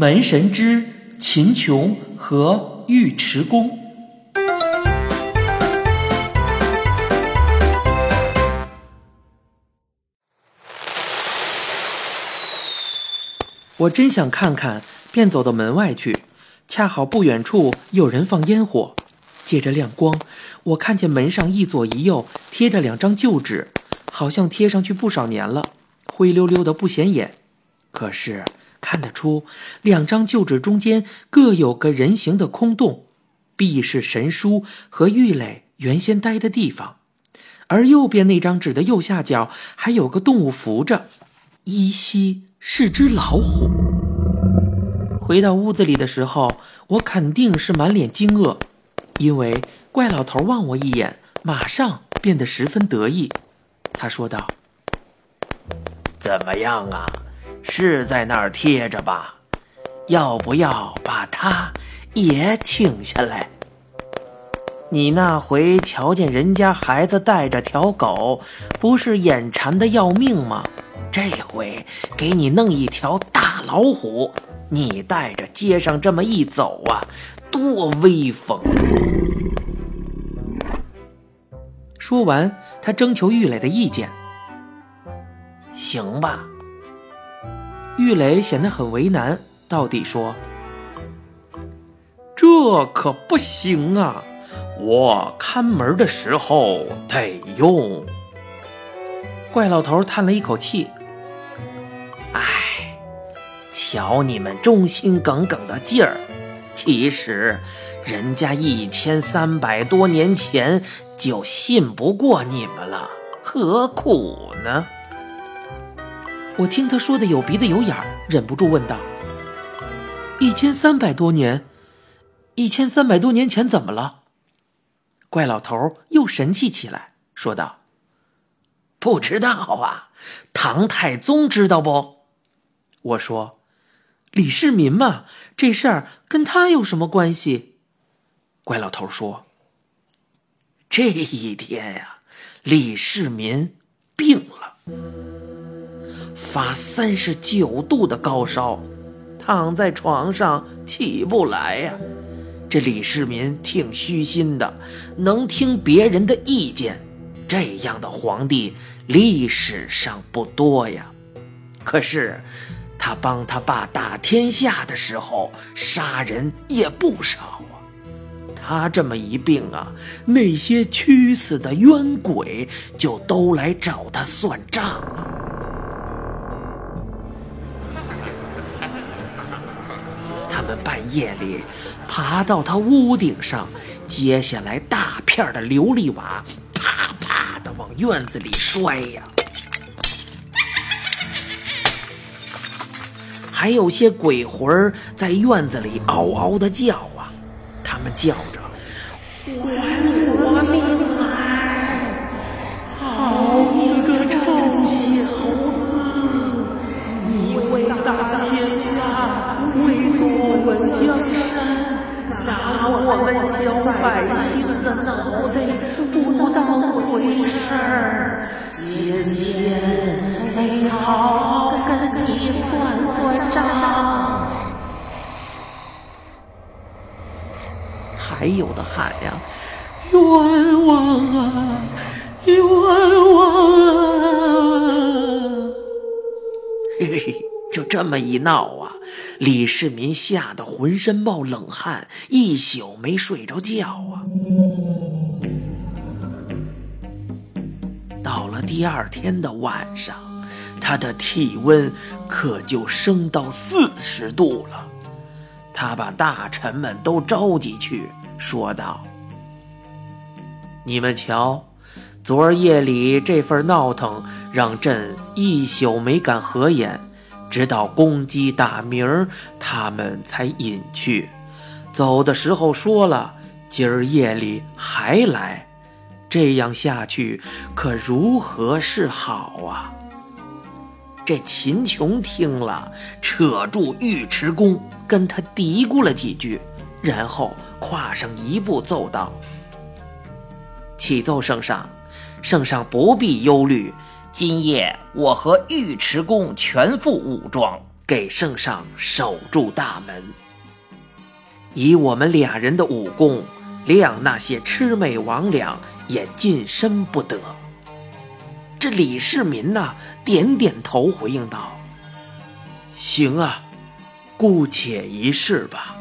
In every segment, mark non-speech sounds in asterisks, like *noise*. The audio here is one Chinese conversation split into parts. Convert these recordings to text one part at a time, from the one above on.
门神之秦琼和尉迟恭。我真想看看，便走到门外去。恰好不远处有人放烟火，借着亮光，我看见门上一左一右贴着两张旧纸，好像贴上去不少年了，灰溜溜的不显眼。可是。看得出，两张旧纸中间各有个人形的空洞，必是神书和玉垒原先待的地方。而右边那张纸的右下角还有个动物扶着，依稀是只老虎。回到屋子里的时候，我肯定是满脸惊愕，因为怪老头望我一眼，马上变得十分得意。他说道：“怎么样啊？”是在那儿贴着吧？要不要把它也请下来？你那回瞧见人家孩子带着条狗，不是眼馋的要命吗？这回给你弄一条大老虎，你带着街上这么一走啊，多威风！说完，他征求玉磊的意见。行吧。玉磊显得很为难，到底说：“这可不行啊！我看门的时候得用。”怪老头叹了一口气：“唉，瞧你们忠心耿耿的劲儿，其实人家一千三百多年前就信不过你们了，何苦呢？”我听他说的有鼻子有眼儿，忍不住问道：“一千三百多年，一千三百多年前怎么了？”怪老头又神气起来，说道：“不知道啊，唐太宗知道不？”我说：“李世民嘛，这事儿跟他有什么关系？”怪老头说：“这一天呀，李世民病了。”发三十九度的高烧，躺在床上起不来呀。这李世民挺虚心的，能听别人的意见。这样的皇帝历史上不多呀。可是他帮他爸打天下的时候，杀人也不少啊。他这么一病啊，那些屈死的冤鬼就都来找他算账了。夜里爬到他屋顶上，接下来大片的琉璃瓦，啪啪的往院子里摔呀。还有些鬼魂在院子里嗷嗷的叫啊，他们叫着：“我们小百姓的脑袋不当回事儿，今天得好好跟你算算账。还有的喊呀，冤枉啊，冤枉啊！嘿嘿。就这么一闹啊，李世民吓得浑身冒冷汗，一宿没睡着觉啊。到了第二天的晚上，他的体温可就升到四十度了。他把大臣们都召集去，说道：“你们瞧，昨儿夜里这份闹腾，让朕一宿没敢合眼。”直到公鸡打鸣，他们才隐去。走的时候说了，今儿夜里还来。这样下去，可如何是好啊？这秦琼听了，扯住尉迟恭，跟他嘀咕了几句，然后跨上一步奏道：“启奏圣上，圣上不必忧虑。”今夜我和尉迟恭全副武装，给圣上守住大门。以我们俩人的武功，谅那些魑魅魍魉也近身不得。这李世民呐，点点头，回应道：“行啊，姑且一试吧。”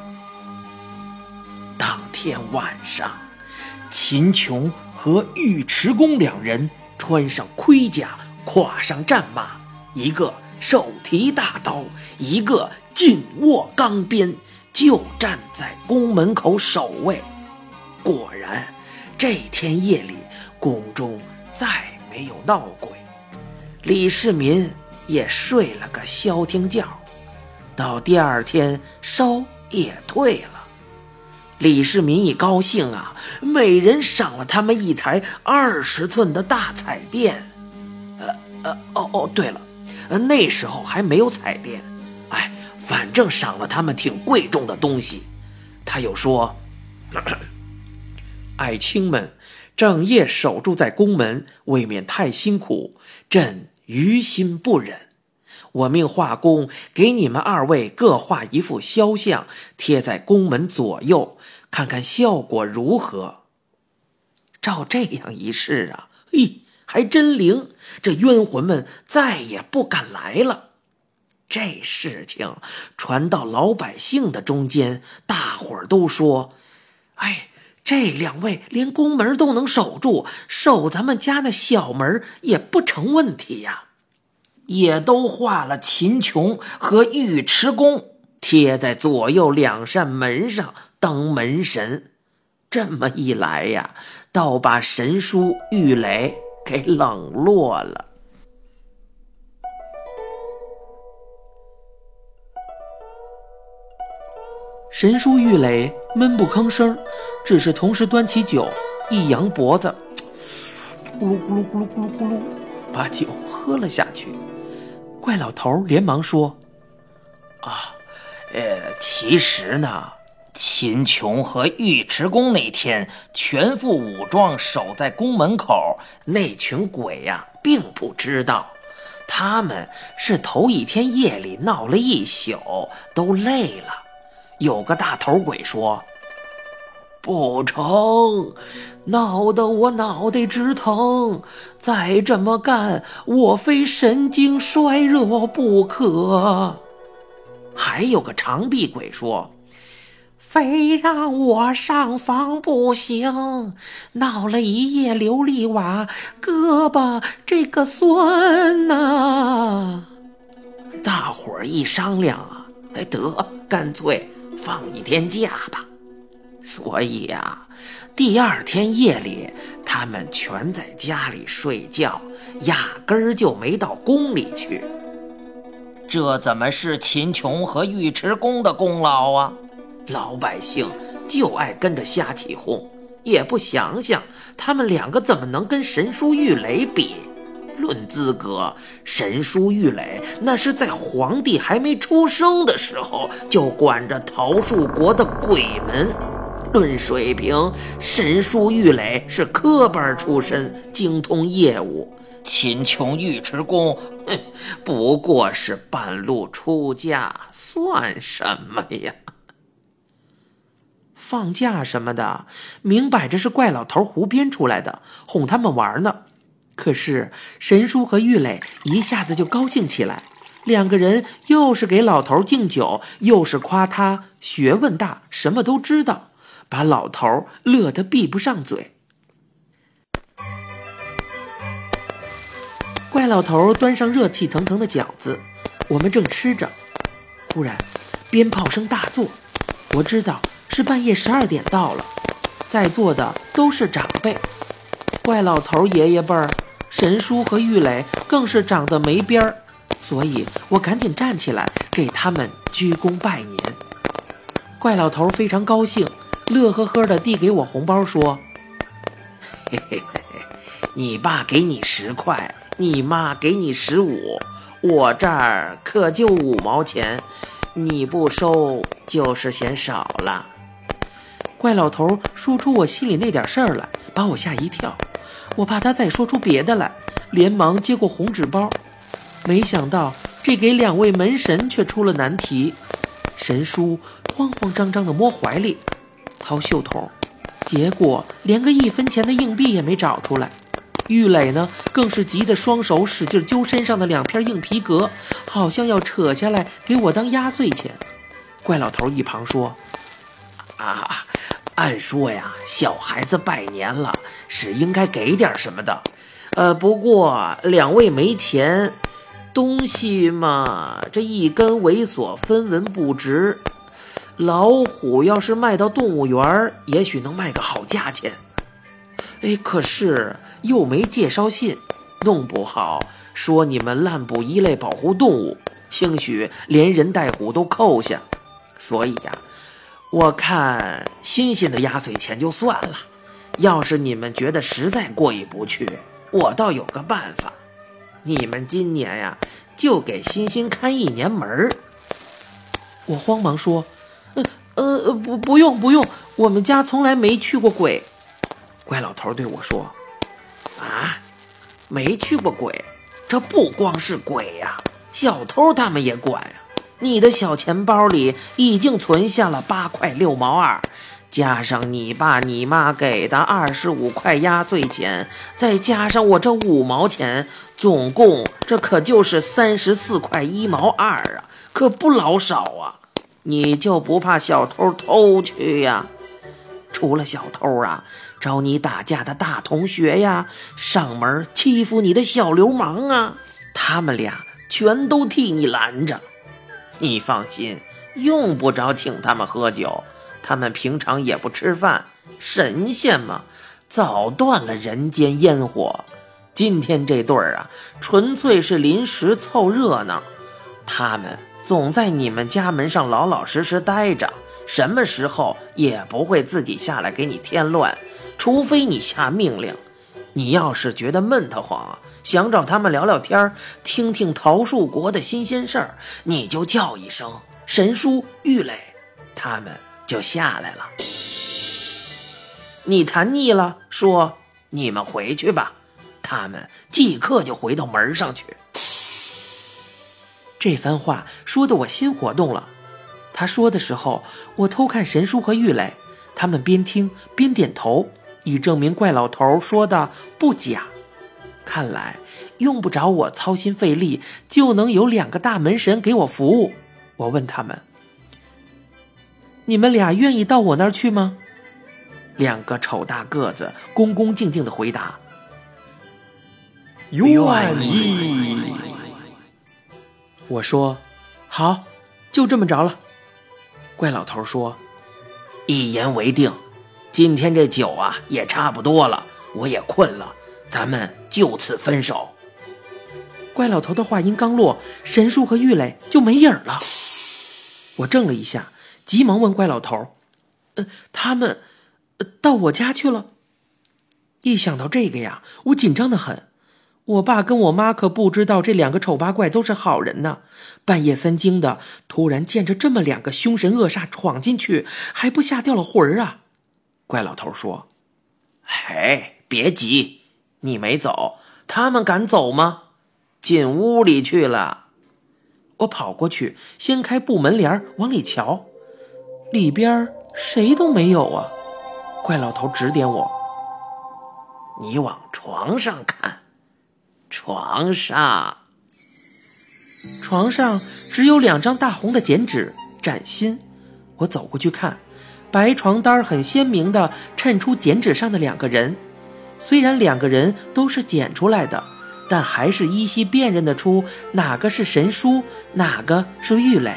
当天晚上，秦琼和尉迟恭两人穿上盔甲，跨上战马，一个手提大刀，一个紧握钢鞭。就站在宫门口守卫。果然，这天夜里宫中再没有闹鬼，李世民也睡了个消停觉。到第二天，烧也退了。李世民一高兴啊，每人赏了他们一台二十寸的大彩电。呃呃哦哦，对了，那时候还没有彩电。哎。反正赏了他们挺贵重的东西，他又说：“ *coughs* 爱卿们整夜守住在宫门，未免太辛苦，朕于心不忍。我命画工给你们二位各画一幅肖像，贴在宫门左右，看看效果如何。照这样一试啊，嘿，还真灵！这冤魂们再也不敢来了。”这事情传到老百姓的中间，大伙儿都说：“哎，这两位连宫门都能守住，守咱们家那小门也不成问题呀。”也都画了秦琼和尉迟恭贴在左右两扇门上当门神。这么一来呀，倒把神书玉垒给冷落了。神书玉垒闷不吭声，只是同时端起酒，一扬脖子，咕噜咕噜咕噜咕噜咕噜，把酒喝了下去。怪老头连忙说：“啊，呃，其实呢，秦琼和尉迟恭那天全副武装守在宫门口，那群鬼呀，并不知道，他们是头一天夜里闹了一宿，都累了。”有个大头鬼说：“不成，闹得我脑袋直疼，再这么干，我非神经衰弱不可。”还有个长臂鬼说：“非让我上房不行，闹了一夜琉璃瓦，胳膊这个酸呐。”大伙儿一商量啊，哎，得干脆。放一天假吧，所以呀，第二天夜里他们全在家里睡觉，压根儿就没到宫里去。这怎么是秦琼和尉迟恭的功劳啊？老百姓就爱跟着瞎起哄，也不想想他们两个怎么能跟神书玉垒比。论资格，神书玉垒那是在皇帝还没出生的时候就管着桃树国的鬼门；论水平，神书玉垒是科班出身，精通业务。秦琼、尉迟恭，哼，不过是半路出家，算什么呀？放假什么的，明摆着是怪老头胡编出来的，哄他们玩呢。可是神叔和玉磊一下子就高兴起来，两个人又是给老头敬酒，又是夸他学问大，什么都知道，把老头乐得闭不上嘴。怪老头端上热气腾腾的饺子，我们正吃着，忽然鞭炮声大作，我知道是半夜十二点到了，在座的都是长辈，怪老头爷爷辈儿。神叔和玉垒更是长得没边儿，所以我赶紧站起来给他们鞠躬拜年。怪老头非常高兴，乐呵呵地递给我红包，说：“嘿嘿嘿嘿，你爸给你十块，你妈给你十五，我这儿可就五毛钱，你不收就是嫌少了。”怪老头说出我心里那点事儿来，把我吓一跳。我怕他再说出别的来，连忙接过红纸包，没想到这给两位门神却出了难题。神叔慌慌张张地摸怀里，掏袖筒，结果连个一分钱的硬币也没找出来。玉磊呢，更是急得双手使劲揪身上的两片硬皮革，好像要扯下来给我当压岁钱。怪老头一旁说：“啊，按说呀，小孩子拜年了是应该给点什么的。呃，不过两位没钱，东西嘛，这一根猥琐分文不值。老虎要是卖到动物园，也许能卖个好价钱。哎，可是又没介绍信，弄不好说你们滥捕一类保护动物，兴许连人带虎都扣下。所以呀，我看新鲜的压岁钱就算了。要是你们觉得实在过意不去，我倒有个办法。你们今年呀，就给欣欣看一年门儿。我慌忙说：“呃，不，不用不用，我们家从来没去过鬼。”怪老头对我说：“啊，没去过鬼，这不光是鬼呀，小偷他们也管呀。你的小钱包里已经存下了八块六毛二。”加上你爸你妈给的二十五块压岁钱，再加上我这五毛钱，总共这可就是三十四块一毛二啊，可不老少啊！你就不怕小偷偷去呀？除了小偷啊，找你打架的大同学呀，上门欺负你的小流氓啊，他们俩全都替你拦着。你放心，用不着请他们喝酒。他们平常也不吃饭，神仙嘛，早断了人间烟火。今天这对儿啊，纯粹是临时凑热闹。他们总在你们家门上老老实实待着，什么时候也不会自己下来给你添乱，除非你下命令。你要是觉得闷得慌，想找他们聊聊天听听桃树国的新鲜事儿，你就叫一声神叔玉磊，他们。就下来了。你谈腻了，说你们回去吧。他们即刻就回到门上去。这番话说的我心活动了。他说的时候，我偷看神叔和玉磊，他们边听边点头，以证明怪老头说的不假。看来用不着我操心费力，就能有两个大门神给我服务。我问他们。你们俩愿意到我那儿去吗？两个丑大个子恭恭敬敬的回答：“愿意。”我说：“好，就这么着了。”怪老头说：“一言为定。今天这酒啊也差不多了，我也困了，咱们就此分手。”怪老头的话音刚落，神树和玉磊就没影了。我怔了一下。急忙问怪老头：“呃，他们到我家去了？”一想到这个呀，我紧张的很。我爸跟我妈可不知道这两个丑八怪都是好人呢。半夜三更的，突然见着这么两个凶神恶煞闯进去，还不吓掉了魂儿啊？怪老头说：“嘿，别急，你没走，他们敢走吗？进屋里去了。”我跑过去，掀开布门帘往里瞧。里边谁都没有啊！怪老头指点我：“你往床上看，床上，床上只有两张大红的剪纸，崭新。”我走过去看，白床单很鲜明的衬出剪纸上的两个人。虽然两个人都是剪出来的，但还是依稀辨认得出哪个是神书，哪个是玉垒。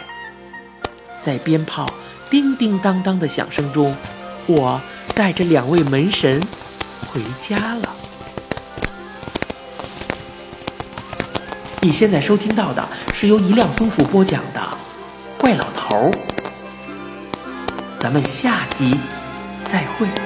在鞭炮。叮叮当当的响声中，我带着两位门神回家了。你现在收听到的是由一辆松鼠播讲的《怪老头儿》，咱们下集再会。